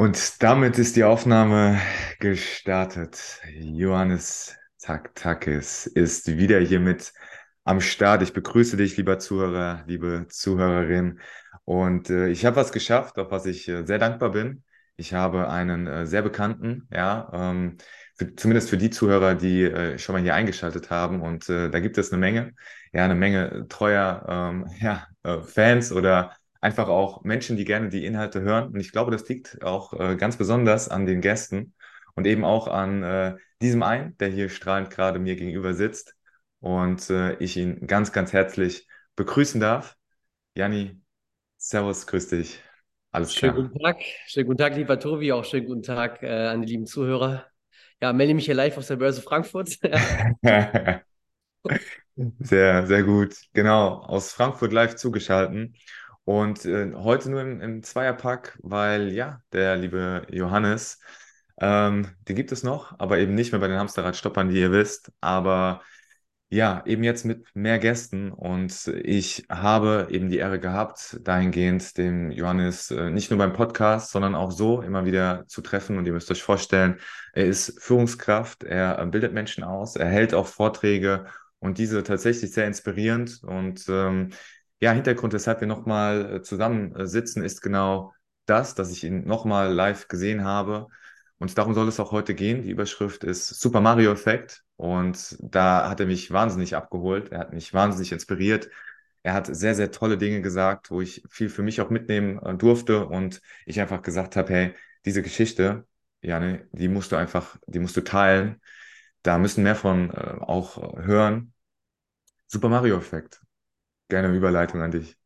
Und damit ist die Aufnahme gestartet. Johannes Taktakis ist wieder hier mit am Start. Ich begrüße dich, lieber Zuhörer, liebe Zuhörerin. Und äh, ich habe was geschafft, auf was ich äh, sehr dankbar bin. Ich habe einen äh, sehr bekannten, ja, ähm, für, zumindest für die Zuhörer, die äh, schon mal hier eingeschaltet haben. Und äh, da gibt es eine Menge, ja, eine Menge treuer ähm, ja, äh, Fans oder einfach auch Menschen, die gerne die Inhalte hören. Und ich glaube, das liegt auch äh, ganz besonders an den Gästen und eben auch an äh, diesem einen, der hier strahlend gerade mir gegenüber sitzt. Und äh, ich ihn ganz, ganz herzlich begrüßen darf. Janni, Servus, grüß dich. Alles schönen klar. guten Tag, schönen guten Tag, lieber Tobi, auch schönen guten Tag äh, an die lieben Zuhörer. Ja, melde mich hier live aus der Börse Frankfurt. sehr, sehr gut. Genau, aus Frankfurt live zugeschaltet. Und äh, heute nur im, im, Zweierpack, weil ja, der liebe Johannes, ähm, den gibt es noch, aber eben nicht mehr bei den Hamsterradstoppern, wie ihr wisst. Aber ja, eben jetzt mit mehr Gästen und ich habe eben die Ehre gehabt, dahingehend den Johannes äh, nicht nur beim Podcast, sondern auch so immer wieder zu treffen. Und ihr müsst euch vorstellen, er ist Führungskraft, er bildet Menschen aus, er hält auch Vorträge und diese tatsächlich sehr inspirierend. Und ähm, ja, Hintergrund, weshalb wir nochmal äh, zusammensitzen, ist genau das, dass ich ihn nochmal live gesehen habe. Und darum soll es auch heute gehen. Die Überschrift ist Super Mario Effekt. Und da hat er mich wahnsinnig abgeholt. Er hat mich wahnsinnig inspiriert. Er hat sehr, sehr tolle Dinge gesagt, wo ich viel für mich auch mitnehmen äh, durfte. Und ich einfach gesagt habe, hey, diese Geschichte, Janne, die musst du einfach, die musst du teilen. Da müssen mehr von äh, auch hören. Super Mario Effekt. Gerne Überleitung an dich.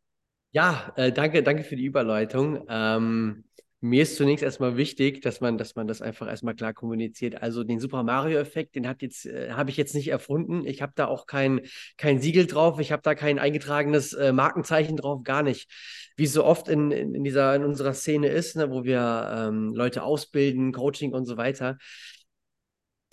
Ja, äh, danke, danke für die Überleitung. Ähm, mir ist zunächst erstmal wichtig, dass man, dass man das einfach erstmal klar kommuniziert. Also den Super Mario-Effekt, den hat jetzt, äh, habe ich jetzt nicht erfunden. Ich habe da auch kein, kein Siegel drauf, ich habe da kein eingetragenes äh, Markenzeichen drauf, gar nicht. Wie es so oft in, in, dieser, in unserer Szene ist, ne, wo wir ähm, Leute ausbilden, Coaching und so weiter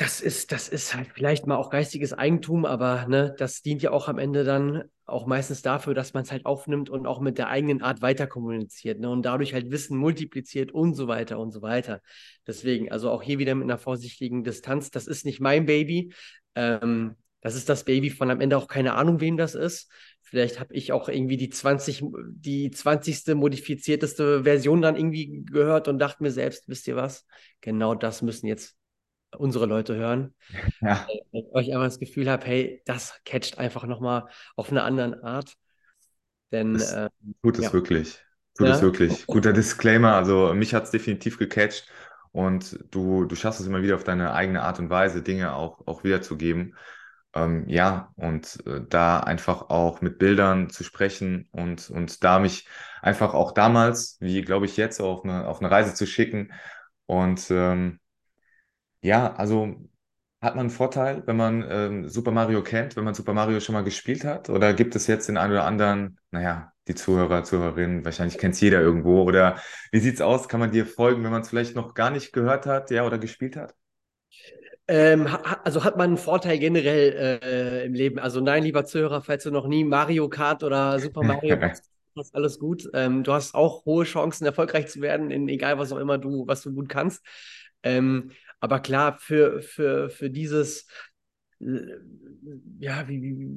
das ist, das ist halt vielleicht mal auch geistiges Eigentum, aber ne, das dient ja auch am Ende dann auch meistens dafür, dass man es halt aufnimmt und auch mit der eigenen Art weiter kommuniziert ne, und dadurch halt Wissen multipliziert und so weiter und so weiter. Deswegen, also auch hier wieder mit einer vorsichtigen Distanz, das ist nicht mein Baby. Ähm, das ist das Baby von am Ende auch keine Ahnung, wem das ist. Vielleicht habe ich auch irgendwie die 20, die 20. modifizierteste Version dann irgendwie gehört und dachte mir selbst, wisst ihr was? Genau das müssen jetzt unsere Leute hören. Ja. Wenn ich euch einfach das Gefühl habe, hey, das catcht einfach nochmal auf eine andere Art. Denn das äh, tut es ja. wirklich. Tut ja? es wirklich. Guter Disclaimer. Also mich hat es definitiv gecatcht und du, du schaffst es immer wieder auf deine eigene Art und Weise, Dinge auch, auch wiederzugeben. Ähm, ja, und äh, da einfach auch mit Bildern zu sprechen und, und da mich einfach auch damals, wie glaube ich jetzt, auf eine, auf eine Reise zu schicken und ähm, ja, also hat man einen Vorteil, wenn man ähm, Super Mario kennt, wenn man Super Mario schon mal gespielt hat? Oder gibt es jetzt den einen oder anderen, naja, die Zuhörer, Zuhörerinnen, wahrscheinlich kennt es jeder irgendwo. Oder wie sieht es aus? Kann man dir folgen, wenn man es vielleicht noch gar nicht gehört hat, ja, oder gespielt hat? Ähm, also hat man einen Vorteil generell äh, im Leben. Also nein, lieber Zuhörer, falls du noch nie Mario Kart oder Super Mario hast, ist alles gut. Ähm, du hast auch hohe Chancen, erfolgreich zu werden, in egal was auch immer du, was du gut kannst. Ähm, aber klar, für, für, für dieses, äh, ja, wie, wie,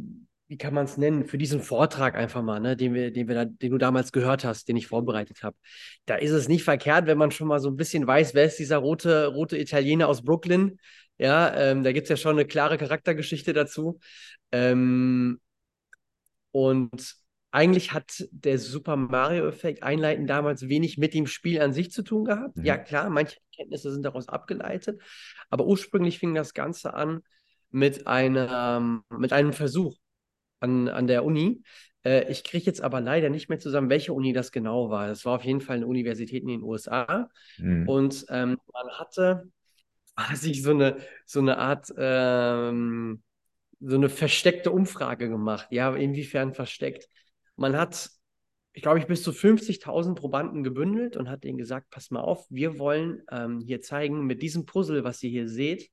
wie kann man es nennen, für diesen Vortrag einfach mal, ne, den, wir, den, wir da, den du damals gehört hast, den ich vorbereitet habe. Da ist es nicht verkehrt, wenn man schon mal so ein bisschen weiß, wer ist dieser rote, rote Italiener aus Brooklyn. Ja, ähm, da gibt es ja schon eine klare Charaktergeschichte dazu. Ähm, und eigentlich hat der Super Mario-Effekt einleitend damals wenig mit dem Spiel an sich zu tun gehabt. Mhm. Ja, klar, manche Kenntnisse sind daraus abgeleitet, aber ursprünglich fing das Ganze an mit, einem, mit einem Versuch an, an der Uni. Äh, ich kriege jetzt aber leider nicht mehr zusammen, welche Uni das genau war. Das war auf jeden Fall eine Universität in den USA. Mhm. Und ähm, man hatte quasi so eine, so eine Art. Ähm, so eine versteckte Umfrage gemacht. Ja, inwiefern versteckt? Man hat, ich glaube, ich bis zu 50.000 Probanden gebündelt und hat denen gesagt, pass mal auf, wir wollen ähm, hier zeigen, mit diesem Puzzle, was ihr hier seht,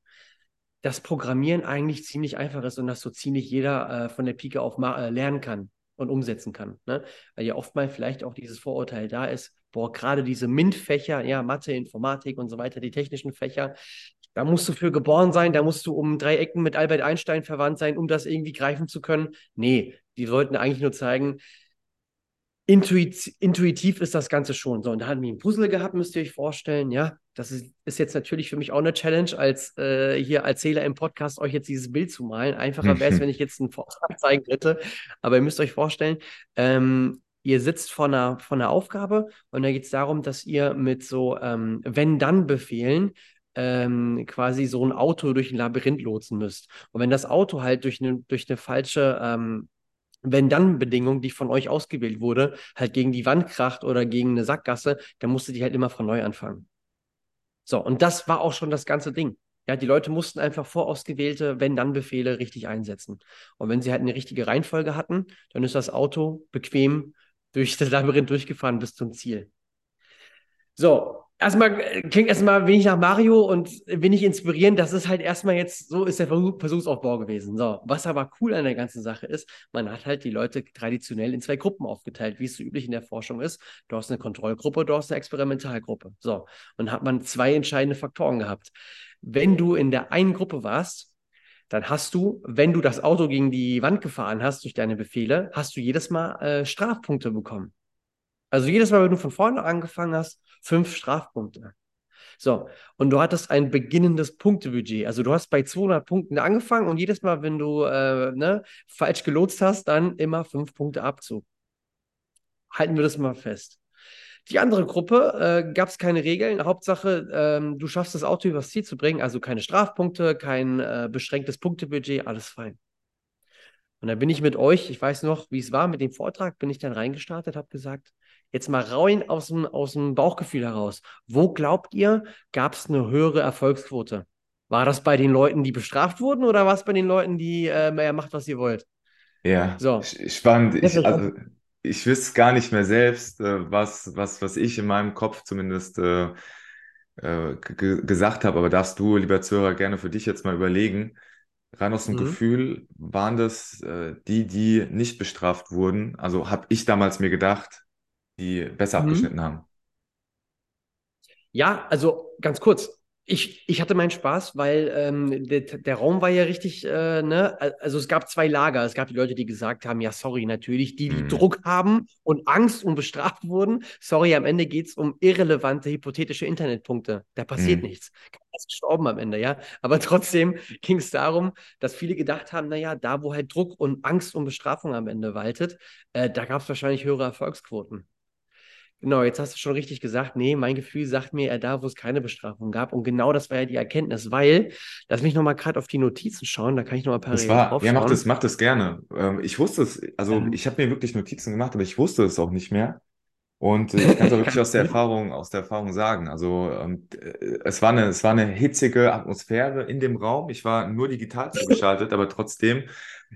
dass Programmieren eigentlich ziemlich einfach ist und dass so ziemlich jeder äh, von der Pike auf äh, lernen kann und umsetzen kann. Ne? Weil ja oftmals vielleicht auch dieses Vorurteil da ist, boah, gerade diese MINT-Fächer, ja, Mathe, Informatik und so weiter, die technischen Fächer, da musst du für geboren sein, da musst du um drei Ecken mit Albert Einstein verwandt sein, um das irgendwie greifen zu können. Nee, die wollten eigentlich nur zeigen, intuit, intuitiv ist das Ganze schon. So, und da hatten wir ein Puzzle gehabt, müsst ihr euch vorstellen. Ja, das ist, ist jetzt natürlich für mich auch eine Challenge, als äh, hier Erzähler im Podcast euch jetzt dieses Bild zu malen. Einfacher wäre es, wenn ich jetzt einen Vortrag zeigen hätte. Aber ihr müsst euch vorstellen, ähm, ihr sitzt vor einer, vor einer Aufgabe und da geht es darum, dass ihr mit so ähm, Wenn-Dann-Befehlen ähm, quasi so ein Auto durch ein Labyrinth lotsen müsst. Und wenn das Auto halt durch eine, durch eine falsche ähm, wenn-dann-Bedingung, die von euch ausgewählt wurde, halt gegen die Wand kracht oder gegen eine Sackgasse, dann musstet ihr halt immer von neu anfangen. So, und das war auch schon das ganze Ding. Ja, die Leute mussten einfach vorausgewählte Wenn-Dann-Befehle richtig einsetzen. Und wenn sie halt eine richtige Reihenfolge hatten, dann ist das Auto bequem durch das Labyrinth durchgefahren bis zum Ziel. So, erstmal äh, klingt erstmal wenig nach Mario und wenig inspirierend. Das ist halt erstmal jetzt, so ist der Versuchsaufbau gewesen. So, was aber cool an der ganzen Sache ist, man hat halt die Leute traditionell in zwei Gruppen aufgeteilt, wie es so üblich in der Forschung ist. Du hast eine Kontrollgruppe, du hast eine Experimentalgruppe. So, und hat man zwei entscheidende Faktoren gehabt. Wenn du in der einen Gruppe warst, dann hast du, wenn du das Auto gegen die Wand gefahren hast durch deine Befehle, hast du jedes Mal äh, Strafpunkte bekommen. Also jedes Mal, wenn du von vorne angefangen hast, fünf Strafpunkte. So, und du hattest ein beginnendes Punktebudget. Also du hast bei 200 Punkten angefangen und jedes Mal, wenn du äh, ne, falsch gelotst hast, dann immer fünf Punkte Abzug. Halten wir das mal fest. Die andere Gruppe äh, gab es keine Regeln. Hauptsache, ähm, du schaffst das Auto übers Ziel zu bringen. Also keine Strafpunkte, kein äh, beschränktes Punktebudget, alles fein. Und dann bin ich mit euch, ich weiß noch, wie es war mit dem Vortrag, bin ich dann reingestartet, habe gesagt, jetzt mal rein aus dem, aus dem Bauchgefühl heraus. Wo glaubt ihr, gab es eine höhere Erfolgsquote? War das bei den Leuten, die bestraft wurden oder war es bei den Leuten, die äh, mehr macht, was ihr wollt? Ja, so. spannend. Ich, also, ich wüsste gar nicht mehr selbst, äh, was, was, was ich in meinem Kopf zumindest äh, äh, gesagt habe, aber darfst du, lieber Zuhörer, gerne für dich jetzt mal überlegen. Rein aus dem mhm. Gefühl, waren das äh, die, die nicht bestraft wurden? Also habe ich damals mir gedacht, die besser mhm. abgeschnitten haben. Ja, also ganz kurz. Ich, ich hatte meinen Spaß, weil ähm, der, der Raum war ja richtig, äh, ne? Also es gab zwei Lager. Es gab die Leute, die gesagt haben, ja, sorry, natürlich, die, die mhm. Druck haben und Angst und bestraft wurden. Sorry, am Ende geht es um irrelevante, hypothetische Internetpunkte. Da passiert mhm. nichts. Keiner ist gestorben am Ende, ja. Aber trotzdem ging es darum, dass viele gedacht haben, naja, da wo halt Druck und Angst und Bestrafung am Ende waltet, äh, da gab es wahrscheinlich höhere Erfolgsquoten. Genau, jetzt hast du schon richtig gesagt, nee, mein Gefühl sagt mir eher da, wo es keine Bestrafung gab. Und genau das war ja die Erkenntnis, weil, lass mich nochmal gerade auf die Notizen schauen, da kann ich nochmal paar das war, Ja, mach das, mach das gerne. Ähm, ich wusste es, also ähm, ich habe mir wirklich Notizen gemacht, aber ich wusste es auch nicht mehr. Und äh, ich kann es auch wirklich aus der Erfahrung, aus der Erfahrung sagen. Also ähm, äh, es, war eine, es war eine hitzige Atmosphäre in dem Raum. Ich war nur digital zugeschaltet, aber trotzdem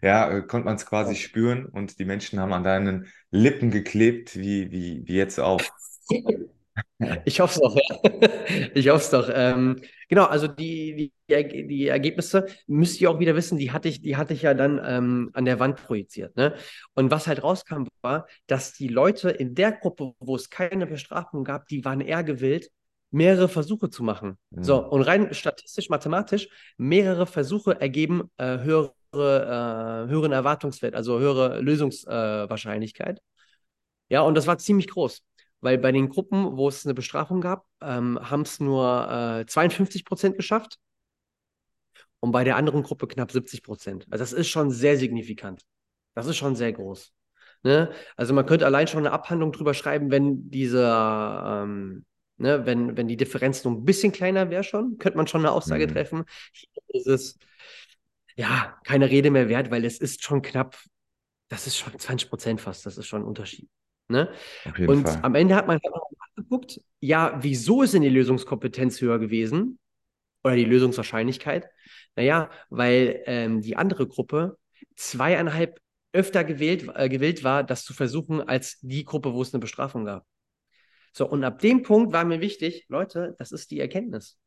ja, äh, konnte man es quasi spüren und die Menschen haben an deinen Lippen geklebt, wie, wie, wie jetzt auch. Ich hoffe es doch, ja. Ich hoffe es doch. Ähm, genau, also die, die, die, Ergebnisse müsst ihr auch wieder wissen, die hatte ich, die hatte ich ja dann ähm, an der Wand projiziert. Ne? Und was halt rauskam, war, dass die Leute in der Gruppe, wo es keine Bestrafung gab, die waren eher gewillt, mehrere Versuche zu machen. Mhm. So, und rein statistisch, mathematisch, mehrere Versuche ergeben äh, höhere äh, höheren Erwartungswert, also höhere Lösungswahrscheinlichkeit. Äh, ja, und das war ziemlich groß, weil bei den Gruppen, wo es eine Bestrafung gab, ähm, haben es nur äh, 52 Prozent geschafft und bei der anderen Gruppe knapp 70 Prozent. Also das ist schon sehr signifikant. Das ist schon sehr groß. Ne? Also man könnte allein schon eine Abhandlung drüber schreiben, wenn diese, ähm, ne, wenn, wenn die Differenz nur ein bisschen kleiner wäre schon, könnte man schon eine Aussage mhm. treffen. Hier ist es ja, keine Rede mehr wert, weil es ist schon knapp, das ist schon 20 Prozent fast, das ist schon ein Unterschied. Ne? Und Fall. am Ende hat man halt geguckt, ja, wieso ist denn die Lösungskompetenz höher gewesen? Oder die Lösungswahrscheinlichkeit? Naja, weil ähm, die andere Gruppe zweieinhalb öfter gewählt, äh, gewählt war, das zu versuchen, als die Gruppe, wo es eine Bestrafung gab. So, und ab dem Punkt war mir wichtig, Leute, das ist die Erkenntnis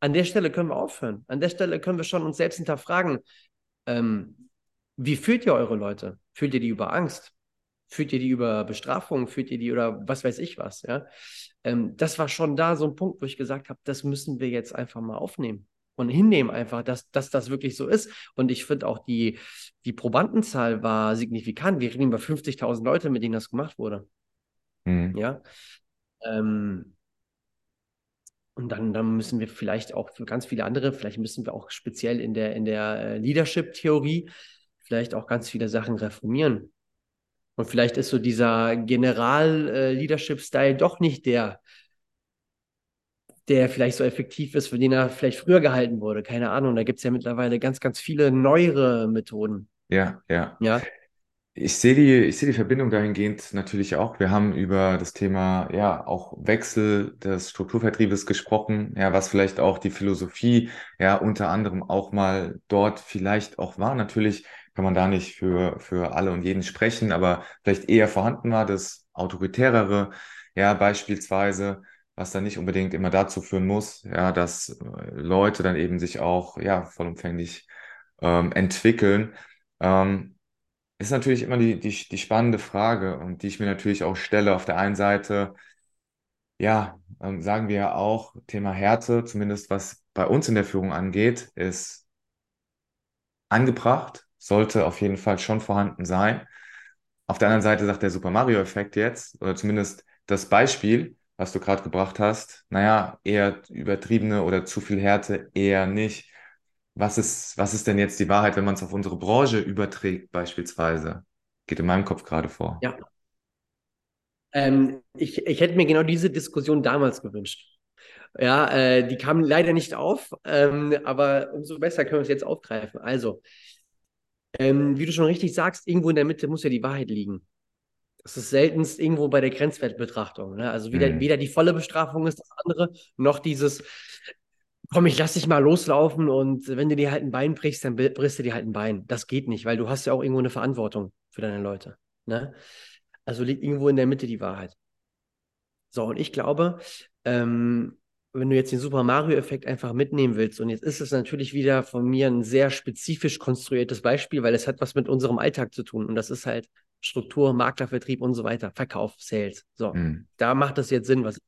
an der Stelle können wir aufhören. An der Stelle können wir schon uns selbst hinterfragen, ähm, wie fühlt ihr eure Leute? Fühlt ihr die über Angst? Führt ihr die über Bestrafung? Führt ihr die oder was weiß ich was? Ja, ähm, das war schon da so ein Punkt, wo ich gesagt habe, das müssen wir jetzt einfach mal aufnehmen und hinnehmen einfach, dass, dass das wirklich so ist. Und ich finde auch die, die Probandenzahl war signifikant. Wir reden über 50.000 Leute, mit denen das gemacht wurde. Mhm. Ja. Ähm, und dann, dann müssen wir vielleicht auch für ganz viele andere, vielleicht müssen wir auch speziell in der, in der äh, Leadership-Theorie vielleicht auch ganz viele Sachen reformieren. Und vielleicht ist so dieser General-Leadership-Style äh, doch nicht der, der vielleicht so effektiv ist, für den er vielleicht früher gehalten wurde. Keine Ahnung. Da gibt es ja mittlerweile ganz, ganz viele neuere Methoden. Ja, ja. Ja. Ich sehe die, ich sehe die Verbindung dahingehend natürlich auch. Wir haben über das Thema, ja, auch Wechsel des Strukturvertriebes gesprochen, ja, was vielleicht auch die Philosophie, ja, unter anderem auch mal dort vielleicht auch war. Natürlich kann man da nicht für, für alle und jeden sprechen, aber vielleicht eher vorhanden war, das autoritärere, ja, beispielsweise, was dann nicht unbedingt immer dazu führen muss, ja, dass äh, Leute dann eben sich auch, ja, vollumfänglich ähm, entwickeln. Ähm, ist natürlich immer die, die, die spannende Frage und die ich mir natürlich auch stelle. Auf der einen Seite, ja, ähm, sagen wir ja auch, Thema Härte, zumindest was bei uns in der Führung angeht, ist angebracht, sollte auf jeden Fall schon vorhanden sein. Auf der anderen Seite sagt der Super Mario-Effekt jetzt, oder zumindest das Beispiel, was du gerade gebracht hast, naja, eher übertriebene oder zu viel Härte, eher nicht was ist, was ist denn jetzt die Wahrheit, wenn man es auf unsere Branche überträgt, beispielsweise? Geht in meinem Kopf gerade vor. Ja. Ähm, ich, ich hätte mir genau diese Diskussion damals gewünscht. Ja, äh, die kam leider nicht auf, ähm, aber umso besser können wir es jetzt aufgreifen. Also, ähm, wie du schon richtig sagst, irgendwo in der Mitte muss ja die Wahrheit liegen. Das ist seltenst irgendwo bei der Grenzwertbetrachtung. Ne? Also weder, mhm. weder die volle Bestrafung ist das andere, noch dieses, komm, ich lass dich mal loslaufen und wenn du dir halt ein Bein brichst, dann brichst du dir halt ein Bein. Das geht nicht, weil du hast ja auch irgendwo eine Verantwortung für deine Leute. Ne? Also liegt irgendwo in der Mitte die Wahrheit. So, und ich glaube, ähm, wenn du jetzt den Super Mario-Effekt einfach mitnehmen willst, und jetzt ist es natürlich wieder von mir ein sehr spezifisch konstruiertes Beispiel, weil es hat was mit unserem Alltag zu tun. Und das ist halt Struktur, Maklervertrieb und so weiter, Verkauf, Sales. So, mhm. da macht es jetzt Sinn, was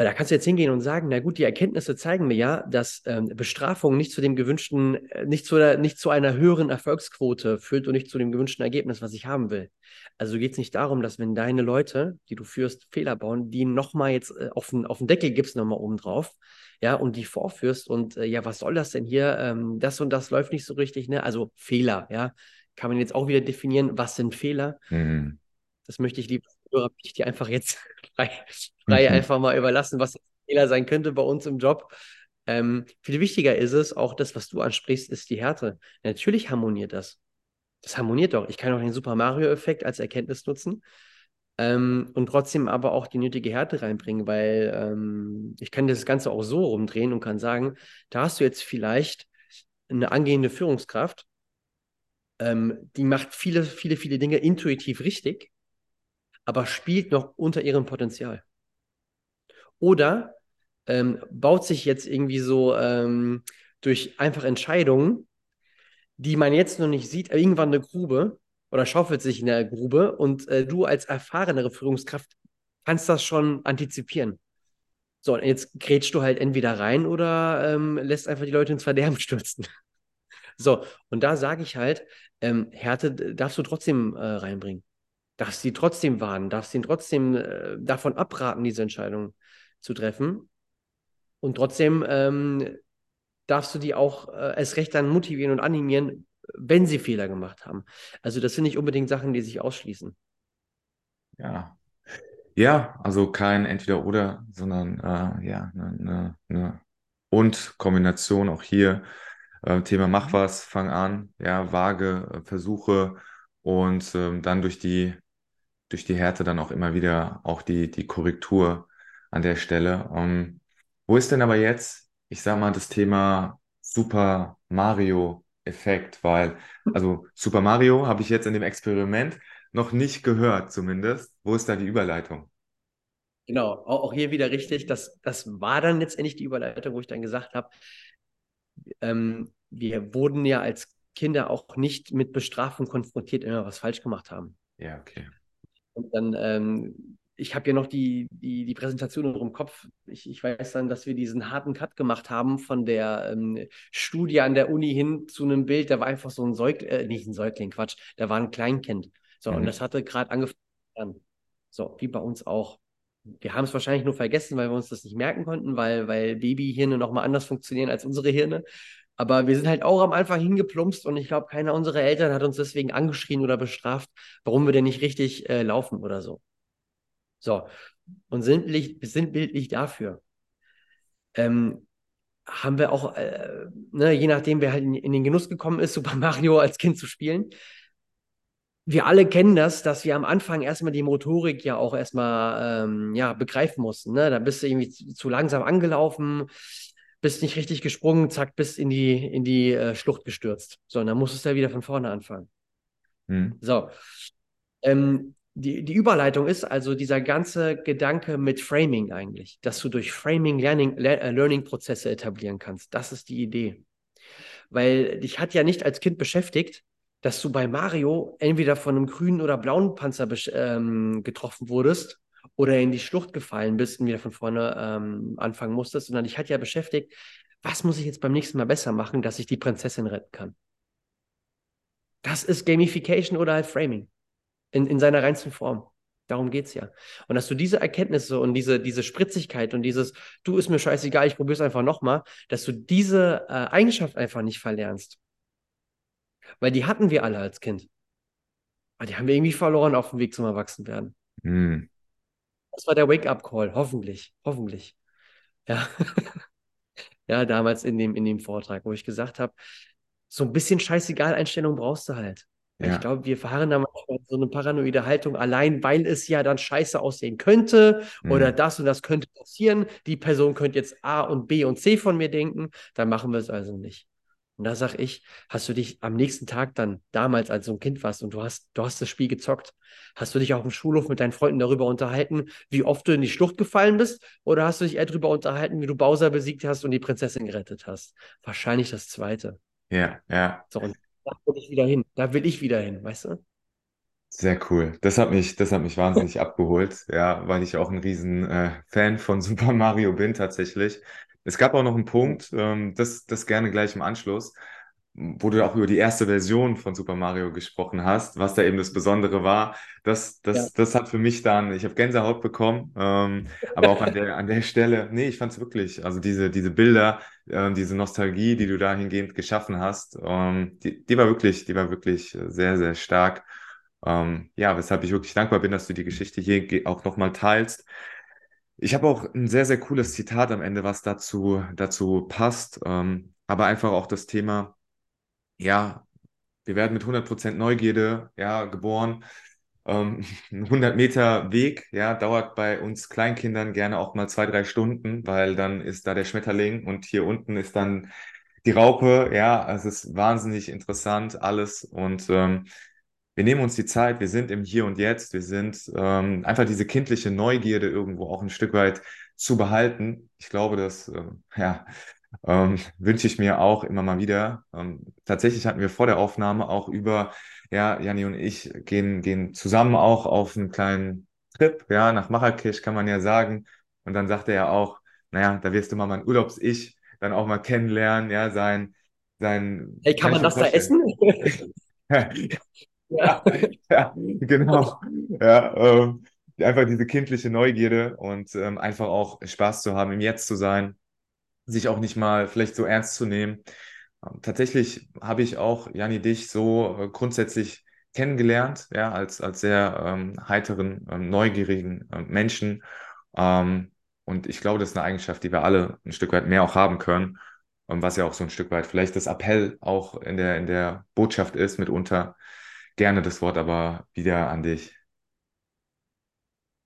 weil da kannst du jetzt hingehen und sagen, na gut, die Erkenntnisse zeigen mir ja, dass ähm, Bestrafung nicht zu dem gewünschten, äh, nicht, zu der, nicht zu einer höheren Erfolgsquote führt und nicht zu dem gewünschten Ergebnis, was ich haben will. Also geht es nicht darum, dass wenn deine Leute, die du führst, Fehler bauen, die nochmal jetzt äh, auf, den, auf den Deckel gibst, nochmal oben drauf, ja, und die vorführst und äh, ja, was soll das denn hier? Ähm, das und das läuft nicht so richtig, ne? Also Fehler, ja. Kann man jetzt auch wieder definieren, was sind Fehler? Mhm. Das möchte ich lieber möchte ich dir einfach jetzt frei, frei mhm. einfach mal überlassen, was Fehler sein könnte bei uns im Job. Ähm, viel wichtiger ist es, auch das, was du ansprichst, ist die Härte. Natürlich harmoniert das. Das harmoniert doch. Ich kann auch den Super Mario-Effekt als Erkenntnis nutzen ähm, und trotzdem aber auch die nötige Härte reinbringen, weil ähm, ich kann das Ganze auch so rumdrehen und kann sagen, da hast du jetzt vielleicht eine angehende Führungskraft, ähm, die macht viele, viele, viele Dinge intuitiv richtig aber spielt noch unter ihrem Potenzial. Oder ähm, baut sich jetzt irgendwie so ähm, durch einfach Entscheidungen, die man jetzt noch nicht sieht, irgendwann eine Grube oder schaufelt sich in der Grube und äh, du als erfahrenere Führungskraft kannst das schon antizipieren. So, und jetzt grätschst du halt entweder rein oder ähm, lässt einfach die Leute ins Verderben stürzen. so, und da sage ich halt, ähm, Härte darfst du trotzdem äh, reinbringen darfst sie trotzdem warnen, darfst ihn trotzdem äh, davon abraten, diese Entscheidung zu treffen. Und trotzdem ähm, darfst du die auch äh, erst recht dann motivieren und animieren, wenn sie Fehler gemacht haben. Also das sind nicht unbedingt Sachen, die sich ausschließen. Ja. Ja, also kein Entweder-Oder, sondern äh, ja, eine ne, ne und Kombination auch hier. Äh, Thema Mach mhm. was, fang an, ja, vage äh, Versuche und ähm, dann durch die durch die Härte dann auch immer wieder auch die, die Korrektur an der Stelle. Um, ähm, wo ist denn aber jetzt, ich sag mal, das Thema Super Mario Effekt? Weil, also Super Mario habe ich jetzt in dem Experiment noch nicht gehört, zumindest. Wo ist da die Überleitung? Genau, auch hier wieder richtig. Das, das war dann letztendlich die Überleitung, wo ich dann gesagt habe, ähm, wir wurden ja als Kinder auch nicht mit Bestrafung konfrontiert, wenn wir was falsch gemacht haben. Ja, okay. Und dann, ähm, ich habe ja noch die, die, die Präsentation im Kopf. Ich, ich weiß dann, dass wir diesen harten Cut gemacht haben von der ähm, Studie an der Uni hin zu einem Bild. Da war einfach so ein Säugling, äh, nicht ein Säugling, Quatsch, da war ein Kleinkind. So, mhm. und das hatte gerade angefangen. So, wie bei uns auch. Wir haben es wahrscheinlich nur vergessen, weil wir uns das nicht merken konnten, weil, weil Babyhirne nochmal anders funktionieren als unsere Hirne. Aber wir sind halt auch am Anfang hingeplumpst und ich glaube, keiner unserer Eltern hat uns deswegen angeschrien oder bestraft, warum wir denn nicht richtig äh, laufen oder so. So, und sinnbildlich, sinnbildlich dafür ähm, haben wir auch, äh, ne, je nachdem, wer halt in, in den Genuss gekommen ist, Super Mario als Kind zu spielen, wir alle kennen das, dass wir am Anfang erstmal die Motorik ja auch erstmal ähm, ja, begreifen mussten. Ne? Da bist du irgendwie zu, zu, langsam angelaufen, bist nicht richtig gesprungen, zack, bist in die, in die äh, Schlucht gestürzt. So, und dann musstest du ja wieder von vorne anfangen. Hm. So. Ähm, die, die Überleitung ist also dieser ganze Gedanke mit Framing eigentlich, dass du durch Framing Learning, äh, Learning-Prozesse etablieren kannst. Das ist die Idee. Weil dich hat ja nicht als Kind beschäftigt, dass du bei Mario entweder von einem grünen oder blauen Panzer ähm, getroffen wurdest oder in die Schlucht gefallen bist und wieder von vorne ähm, anfangen musstest, sondern dich hat ja beschäftigt, was muss ich jetzt beim nächsten Mal besser machen, dass ich die Prinzessin retten kann. Das ist Gamification oder halt Framing in, in seiner reinsten Form. Darum geht es ja. Und dass du diese Erkenntnisse und diese, diese Spritzigkeit und dieses, du ist mir scheißegal, ich probiere es einfach nochmal, dass du diese äh, Eigenschaft einfach nicht verlernst. Weil die hatten wir alle als Kind. Aber die haben wir irgendwie verloren auf dem Weg zum Erwachsenwerden. Mm. Das war der Wake-up-Call, hoffentlich, hoffentlich. Ja. ja, damals in dem, in dem Vortrag, wo ich gesagt habe, so ein bisschen scheißegal Einstellung brauchst du halt. Ja. Ich glaube, wir fahren da manchmal so eine paranoide Haltung, allein weil es ja dann scheiße aussehen könnte mhm. oder das und das könnte passieren. Die Person könnte jetzt A und B und C von mir denken, dann machen wir es also nicht. Und da sage ich, hast du dich am nächsten Tag dann, damals, als du ein Kind warst und du hast, du hast das Spiel gezockt, hast du dich auf dem Schulhof mit deinen Freunden darüber unterhalten, wie oft du in die Schlucht gefallen bist? Oder hast du dich eher darüber unterhalten, wie du Bowser besiegt hast und die Prinzessin gerettet hast? Wahrscheinlich das Zweite. Ja, ja. So, und da will ich wieder hin. Da will ich wieder hin, weißt du? Sehr cool. Das hat mich, das hat mich wahnsinnig abgeholt, ja, weil ich auch ein riesen äh, Fan von Super Mario bin tatsächlich. Es gab auch noch einen Punkt, ähm, das, das gerne gleich im Anschluss, wo du auch über die erste Version von Super Mario gesprochen hast, was da eben das Besondere war. Das, das, ja. das hat für mich dann, ich habe Gänsehaut bekommen, ähm, aber auch an der, an der Stelle, nee, ich fand es wirklich, also diese, diese Bilder, äh, diese Nostalgie, die du dahingehend geschaffen hast, ähm, die, die war wirklich, die war wirklich sehr, sehr stark. Ähm, ja, weshalb ich wirklich dankbar bin, dass du die Geschichte hier auch nochmal teilst. Ich habe auch ein sehr, sehr cooles Zitat am Ende, was dazu, dazu passt, ähm, aber einfach auch das Thema, ja, wir werden mit 100% Neugierde ja, geboren. Ähm, ein 100 Meter Weg ja, dauert bei uns Kleinkindern gerne auch mal zwei, drei Stunden, weil dann ist da der Schmetterling und hier unten ist dann die Raupe. Ja, es ist wahnsinnig interessant alles und ähm, wir nehmen uns die Zeit, wir sind im Hier und Jetzt, wir sind ähm, einfach diese kindliche Neugierde irgendwo auch ein Stück weit zu behalten. Ich glaube, dass äh, ja, ähm, wünsche ich mir auch immer mal wieder. Ähm, tatsächlich hatten wir vor der Aufnahme auch über, ja, Janni und ich gehen, gehen zusammen auch auf einen kleinen Trip, ja, nach Marrakesch kann man ja sagen. Und dann sagte er auch, naja, da wirst du mal mein Urlaubs-Ich dann auch mal kennenlernen, ja, sein, sein. Hey, kann man das da essen? ja, genau. Ja, ähm, einfach diese kindliche Neugierde und ähm, einfach auch Spaß zu haben, im Jetzt zu sein sich auch nicht mal vielleicht so ernst zu nehmen. Ähm, tatsächlich habe ich auch, Jani, dich so äh, grundsätzlich kennengelernt, ja, als, als sehr ähm, heiteren, ähm, neugierigen ähm, Menschen. Ähm, und ich glaube, das ist eine Eigenschaft, die wir alle ein Stück weit mehr auch haben können, ähm, was ja auch so ein Stück weit vielleicht das Appell auch in der, in der Botschaft ist, mitunter. Gerne das Wort aber wieder an dich.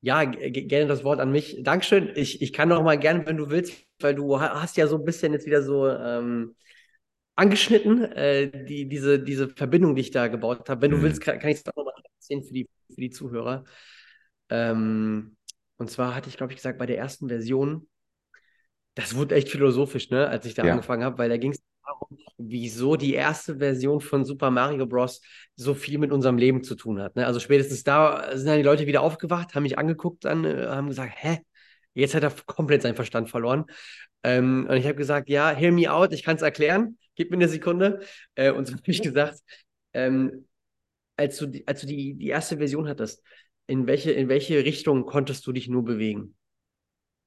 Ja, gerne das Wort an mich. Dankeschön. Ich, ich kann noch mal gerne, wenn du willst, weil du hast ja so ein bisschen jetzt wieder so ähm, angeschnitten, äh, die, diese, diese Verbindung, die ich da gebaut habe. Wenn du mhm. willst, kann, kann ich es auch nochmal erzählen für die, für die Zuhörer. Ähm, und zwar hatte ich, glaube ich, gesagt, bei der ersten Version, das wurde echt philosophisch, ne, als ich da ja. angefangen habe, weil da ging es darum, wieso die erste Version von Super Mario Bros. so viel mit unserem Leben zu tun hat. Ne? Also spätestens da sind dann die Leute wieder aufgewacht, haben mich angeguckt, dann äh, haben gesagt, hä? Jetzt hat er komplett seinen Verstand verloren. Ähm, und ich habe gesagt, ja, hear me out, ich kann es erklären, gib mir eine Sekunde. Äh, und so habe ich gesagt, ähm, als du, die, als du die, die erste Version hattest, in welche, in welche Richtung konntest du dich nur bewegen?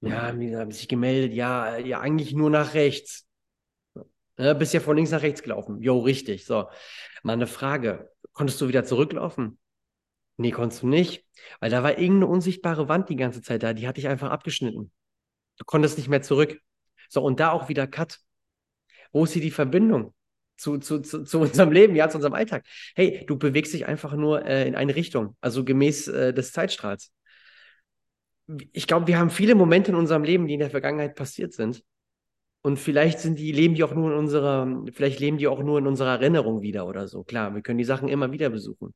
Ja, haben sich gemeldet, ja, ja, eigentlich nur nach rechts. Ja, bist ja von links nach rechts gelaufen. Jo, richtig. So, mal eine Frage. Konntest du wieder zurücklaufen? Nee, konntest du nicht. Weil da war irgendeine unsichtbare Wand die ganze Zeit da. Die hatte ich einfach abgeschnitten. Du konntest nicht mehr zurück. So, und da auch wieder Cut. Wo ist hier die Verbindung zu, zu, zu, zu unserem Leben, ja, zu unserem Alltag? Hey, du bewegst dich einfach nur äh, in eine Richtung, also gemäß äh, des Zeitstrahls. Ich glaube, wir haben viele Momente in unserem Leben, die in der Vergangenheit passiert sind. Und vielleicht sind die, leben die auch nur in unserer, vielleicht leben die auch nur in unserer Erinnerung wieder oder so. Klar, wir können die Sachen immer wieder besuchen.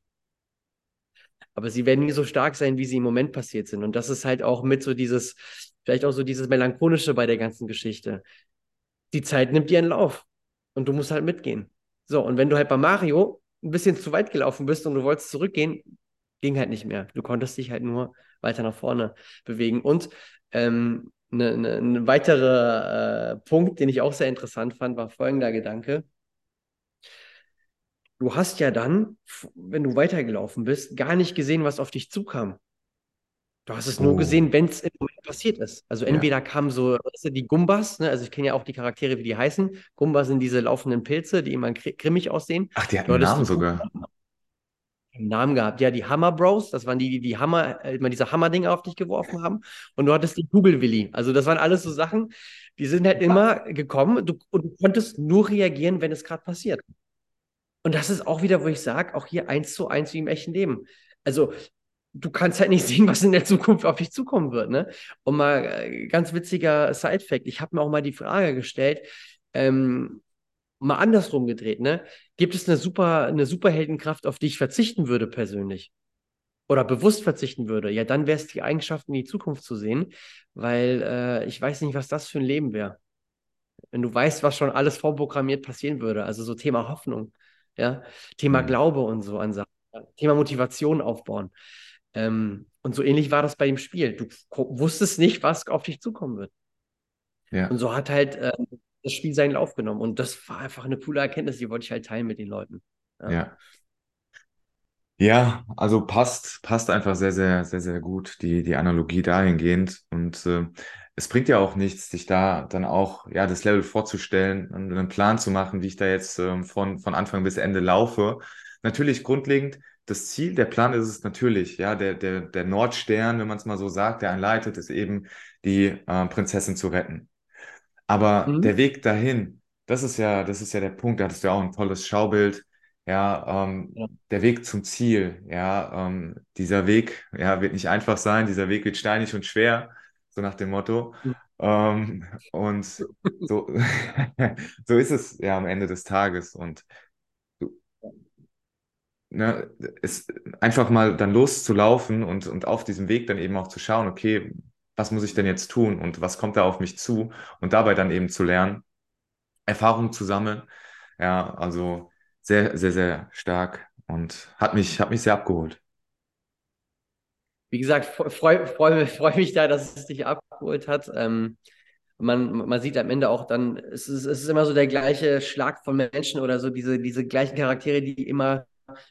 Aber sie werden nie so stark sein, wie sie im Moment passiert sind. Und das ist halt auch mit so dieses, vielleicht auch so dieses Melancholische bei der ganzen Geschichte. Die Zeit nimmt ihren Lauf und du musst halt mitgehen. So, und wenn du halt bei Mario ein bisschen zu weit gelaufen bist und du wolltest zurückgehen, ging halt nicht mehr. Du konntest dich halt nur weiter nach vorne bewegen. Und ähm, ne, ne, ein weiterer äh, Punkt, den ich auch sehr interessant fand, war folgender Gedanke. Du hast ja dann, wenn du weitergelaufen bist, gar nicht gesehen, was auf dich zukam. Du hast es nur gesehen, oh. wenn es im Moment passiert ist. Also entweder ja. kamen so weißt du, die Gumbas, ne? also ich kenne ja auch die Charaktere, wie die heißen. Gumbas sind diese laufenden Pilze, die immer grimmig aussehen. Ach, die hatten einen Namen sogar. Einen Namen gehabt. Ja, die Hammer Bros, das waren die, die die Hammer, äh, immer diese Hammer-Dinger auf dich geworfen haben. Und du hattest die Kugelwilli. Also das waren alles so Sachen, die sind halt immer gekommen du, und du konntest nur reagieren, wenn es gerade passiert. Und das ist auch wieder, wo ich sage, auch hier eins zu eins wie im echten Leben. Also du kannst halt nicht sehen, was in der Zukunft auf dich zukommen wird. Ne? Und mal äh, ganz witziger Side-Fact, ich habe mir auch mal die Frage gestellt, ähm, mal andersrum gedreht, ne? Gibt es eine super, eine Superheldenkraft, auf die ich verzichten würde persönlich? Oder bewusst verzichten würde? Ja, dann wäre es die Eigenschaft, in die Zukunft zu sehen, weil äh, ich weiß nicht, was das für ein Leben wäre. Wenn du weißt, was schon alles vorprogrammiert passieren würde, also so Thema Hoffnung, ja, Thema mhm. Glaube und so an Sachen, Thema Motivation aufbauen. Ähm, und so ähnlich war das bei dem Spiel. Du wusstest nicht, was auf dich zukommen wird. Ja. Und so hat halt äh, das Spiel seinen Lauf genommen. Und das war einfach eine coole Erkenntnis, die wollte ich halt teilen mit den Leuten. Ja. ja. Ja, also passt, passt einfach sehr, sehr, sehr, sehr gut, die, die Analogie dahingehend. Und äh, es bringt ja auch nichts, sich da dann auch ja das Level vorzustellen und einen Plan zu machen, wie ich da jetzt äh, von, von Anfang bis Ende laufe. Natürlich grundlegend das Ziel, der Plan ist es natürlich, ja, der, der, der Nordstern, wenn man es mal so sagt, der einleitet, ist eben die äh, Prinzessin zu retten. Aber mhm. der Weg dahin, das ist ja, das ist ja der Punkt, da hattest du ja auch ein tolles Schaubild. Ja, ähm, ja. der Weg zum Ziel, ja, ähm, dieser Weg, ja, wird nicht einfach sein, dieser Weg wird steinig und schwer, so nach dem Motto. Mhm. Ähm, und so, so ist es ja am Ende des Tages. Und ne, ist einfach mal dann loszulaufen und, und auf diesem Weg dann eben auch zu schauen, okay, was muss ich denn jetzt tun und was kommt da auf mich zu und dabei dann eben zu lernen, Erfahrung zu sammeln. Ja, also sehr, sehr, sehr stark und hat mich, hat mich sehr abgeholt. Wie gesagt, freue freu, freu mich da, dass es dich abgeholt hat. Ähm, man, man sieht am Ende auch dann, es ist, es ist immer so der gleiche Schlag von Menschen oder so, diese, diese gleichen Charaktere, die immer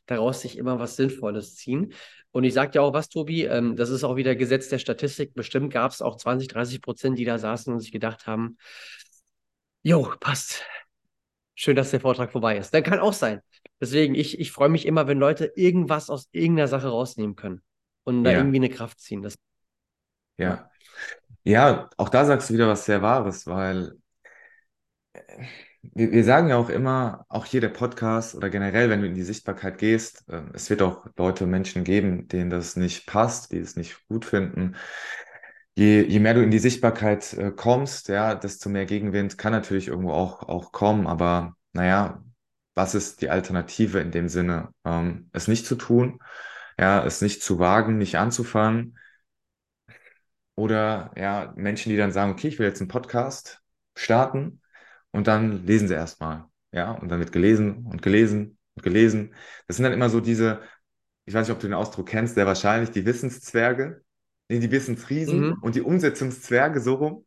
daraus sich immer was Sinnvolles ziehen. Und ich sage ja auch was, Tobi, ähm, das ist auch wieder Gesetz der Statistik. Bestimmt gab es auch 20, 30 Prozent, die da saßen und sich gedacht haben, jo, passt. Schön, dass der Vortrag vorbei ist. Dann kann auch sein. Deswegen, ich, ich freue mich immer, wenn Leute irgendwas aus irgendeiner Sache rausnehmen können und da ja. irgendwie eine Kraft ziehen. Das, ja. Ja, auch da sagst du wieder was sehr Wahres, weil wir, wir sagen ja auch immer, auch hier der Podcast oder generell, wenn du in die Sichtbarkeit gehst, äh, es wird auch Leute, Menschen geben, denen das nicht passt, die es nicht gut finden. Je, je mehr du in die Sichtbarkeit äh, kommst, ja, desto mehr Gegenwind kann natürlich irgendwo auch, auch kommen. Aber naja, was ist die Alternative in dem Sinne? Ähm, es nicht zu tun, ja, es nicht zu wagen, nicht anzufangen. Oder ja, Menschen, die dann sagen, okay, ich will jetzt einen Podcast starten und dann lesen sie erstmal. Ja, und dann wird gelesen und gelesen und gelesen. Das sind dann immer so diese, ich weiß nicht, ob du den Ausdruck kennst, sehr wahrscheinlich die Wissenszwerge, nee, die Wissensriesen Mhm. und die Umsetzungszwerge, so rum.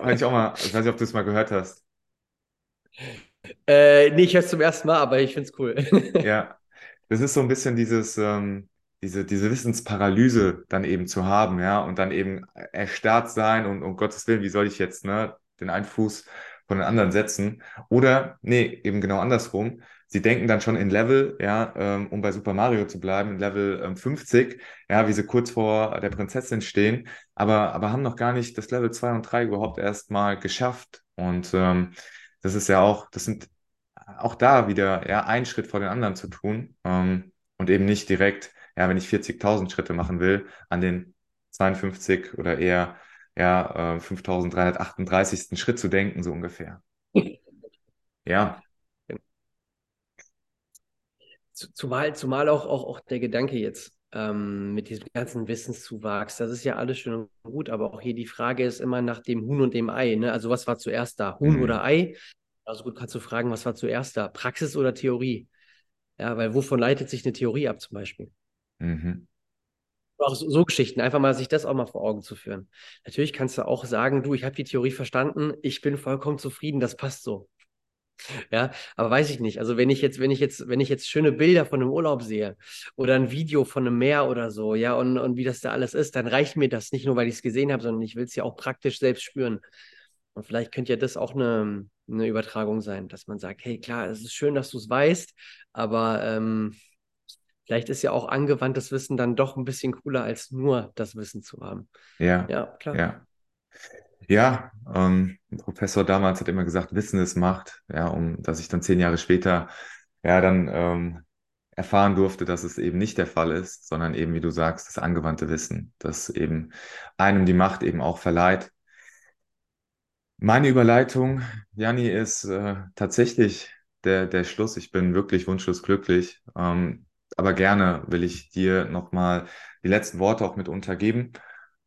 Habe ich auch mal, ich weiß nicht, ob du es mal gehört hast. Äh, nee, ich höre es zum ersten Mal, aber ich finde es cool. Ja, das ist so ein bisschen dieses, ähm, diese, diese Wissensparalyse dann eben zu haben, ja, und dann eben erstarrt sein und um Gottes Willen, wie soll ich jetzt, ne, den einen Fuß von den anderen setzen? Oder, nee, eben genau andersrum. Sie denken dann schon in Level, ja, ähm, um bei Super Mario zu bleiben, in Level ähm, 50, ja, wie sie kurz vor der Prinzessin stehen, aber, aber haben noch gar nicht das Level 2 und 3 überhaupt erst mal geschafft. Und ähm, das ist ja auch, das sind auch da wieder ja, einen Schritt vor den anderen zu tun ähm, und eben nicht direkt, ja, wenn ich 40.000 Schritte machen will, an den 52 oder eher ja, äh, 5.338. Schritt zu denken, so ungefähr. Ja, Zumal, zumal auch, auch, auch der Gedanke jetzt ähm, mit diesem ganzen Wissenszuwachs, das ist ja alles schön und gut, aber auch hier die Frage ist immer nach dem Huhn und dem Ei. Ne? Also was war zuerst da? Huhn mhm. oder Ei? Also gut kannst du fragen, was war zuerst da? Praxis oder Theorie? Ja, weil wovon leitet sich eine Theorie ab zum Beispiel? Mhm. Auch so, so Geschichten, einfach mal sich das auch mal vor Augen zu führen. Natürlich kannst du auch sagen, du, ich habe die Theorie verstanden, ich bin vollkommen zufrieden, das passt so. Ja, aber weiß ich nicht. Also wenn ich jetzt, wenn ich jetzt, wenn ich jetzt schöne Bilder von einem Urlaub sehe oder ein Video von einem Meer oder so, ja, und, und wie das da alles ist, dann reicht mir das nicht nur, weil ich es gesehen habe, sondern ich will es ja auch praktisch selbst spüren. Und vielleicht könnte ja das auch eine, eine Übertragung sein, dass man sagt, hey, klar, es ist schön, dass du es weißt, aber ähm, vielleicht ist ja auch angewandtes Wissen dann doch ein bisschen cooler, als nur das Wissen zu haben. Ja, Ja, klar. ja. Ja, ähm, ein Professor damals hat immer gesagt, Wissen ist Macht, ja, um dass ich dann zehn Jahre später ja dann ähm, erfahren durfte, dass es eben nicht der Fall ist, sondern eben, wie du sagst, das angewandte Wissen, das eben einem die Macht eben auch verleiht. Meine Überleitung, Janni, ist äh, tatsächlich der, der Schluss. Ich bin wirklich wunschlos glücklich. Ähm, aber gerne will ich dir nochmal die letzten Worte auch mit untergeben.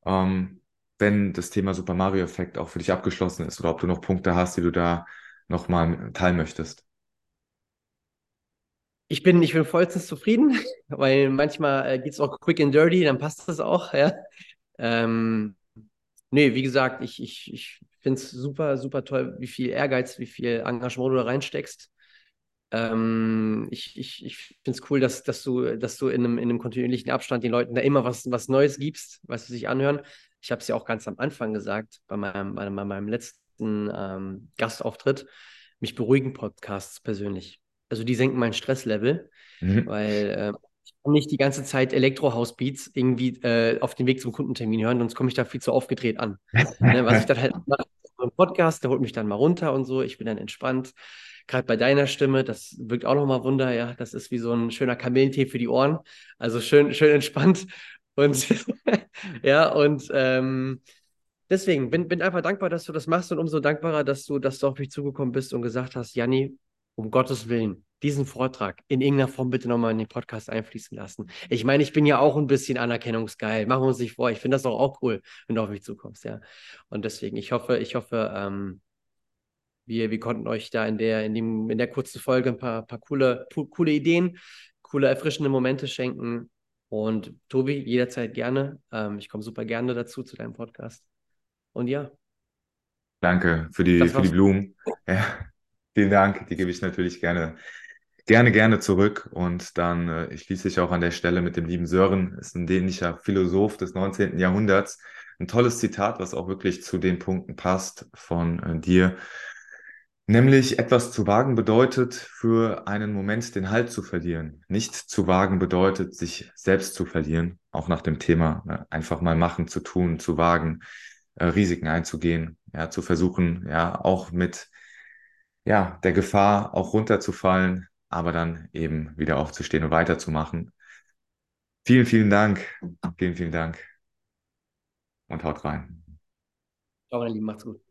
Ähm, wenn das Thema Super Mario Effekt auch für dich abgeschlossen ist oder ob du noch Punkte hast, die du da nochmal teilen möchtest. Ich bin, ich bin vollstens zufrieden, weil manchmal äh, geht es auch quick and dirty, dann passt das auch, ja. Ähm, nee, wie gesagt, ich, ich, ich finde es super, super toll, wie viel Ehrgeiz, wie viel Engagement du da reinsteckst. Ähm, ich ich, ich finde es cool, dass, dass du, dass du in einem, in einem kontinuierlichen Abstand den Leuten da immer was, was Neues gibst, was sie sich anhören. Ich habe es ja auch ganz am Anfang gesagt, bei meinem, bei meinem letzten ähm, Gastauftritt. Mich beruhigen Podcasts persönlich. Also die senken mein Stresslevel, Mhm. weil äh, ich kann nicht die ganze Zeit Elektro-House-Beats irgendwie äh, auf dem Weg zum Kundentermin hören, sonst komme ich da viel zu aufgedreht an. Ne, was ich dann halt mache, so ein Podcast, der holt mich dann mal runter und so, ich bin dann entspannt. Gerade bei deiner Stimme, das wirkt auch nochmal Wunder, ja, das ist wie so ein schöner Kamillentee für die Ohren. Also schön, schön entspannt. Und ja, und ähm, deswegen bin, bin einfach dankbar, dass du das machst und umso dankbarer, dass du, dass du auf mich zugekommen bist und gesagt hast, Janni, um Gottes Willen, diesen Vortrag in irgendeiner Form bitte nochmal in den Podcast einfließen lassen. Ich meine, ich bin ja auch ein bisschen anerkennungsgeil. Machen wir uns nicht vor. Ich finde das doch auch cool, wenn du auf mich zukommst, ja. Und deswegen, ich hoffe, ich hoffe, ähm, wir, wir konnten euch da in der, in dem, in der kurzen Folge ein paar, paar coole, coole Ideen, coole, erfrischende Momente schenken. Und Tobi, jederzeit gerne. Ähm, ich komme super gerne dazu zu deinem Podcast. Und ja, Danke für die, für die. Blumen. Ja, vielen Dank. Die gebe ich natürlich gerne, gerne, gerne zurück. Und dann äh, schließe ich auch an der Stelle mit dem lieben Sören, ist ein dänischer Philosoph des 19. Jahrhunderts. Ein tolles Zitat, was auch wirklich zu den Punkten passt von äh, dir. Nämlich etwas zu wagen bedeutet, für einen Moment den Halt zu verlieren. Nicht zu wagen bedeutet, sich selbst zu verlieren. Auch nach dem Thema, ne? einfach mal machen, zu tun, zu wagen, äh, Risiken einzugehen, ja, zu versuchen, ja, auch mit ja, der Gefahr auch runterzufallen, aber dann eben wieder aufzustehen und weiterzumachen. Vielen, vielen Dank. Vielen, vielen Dank. Und haut rein. Ciao, meine Lieben, macht's gut.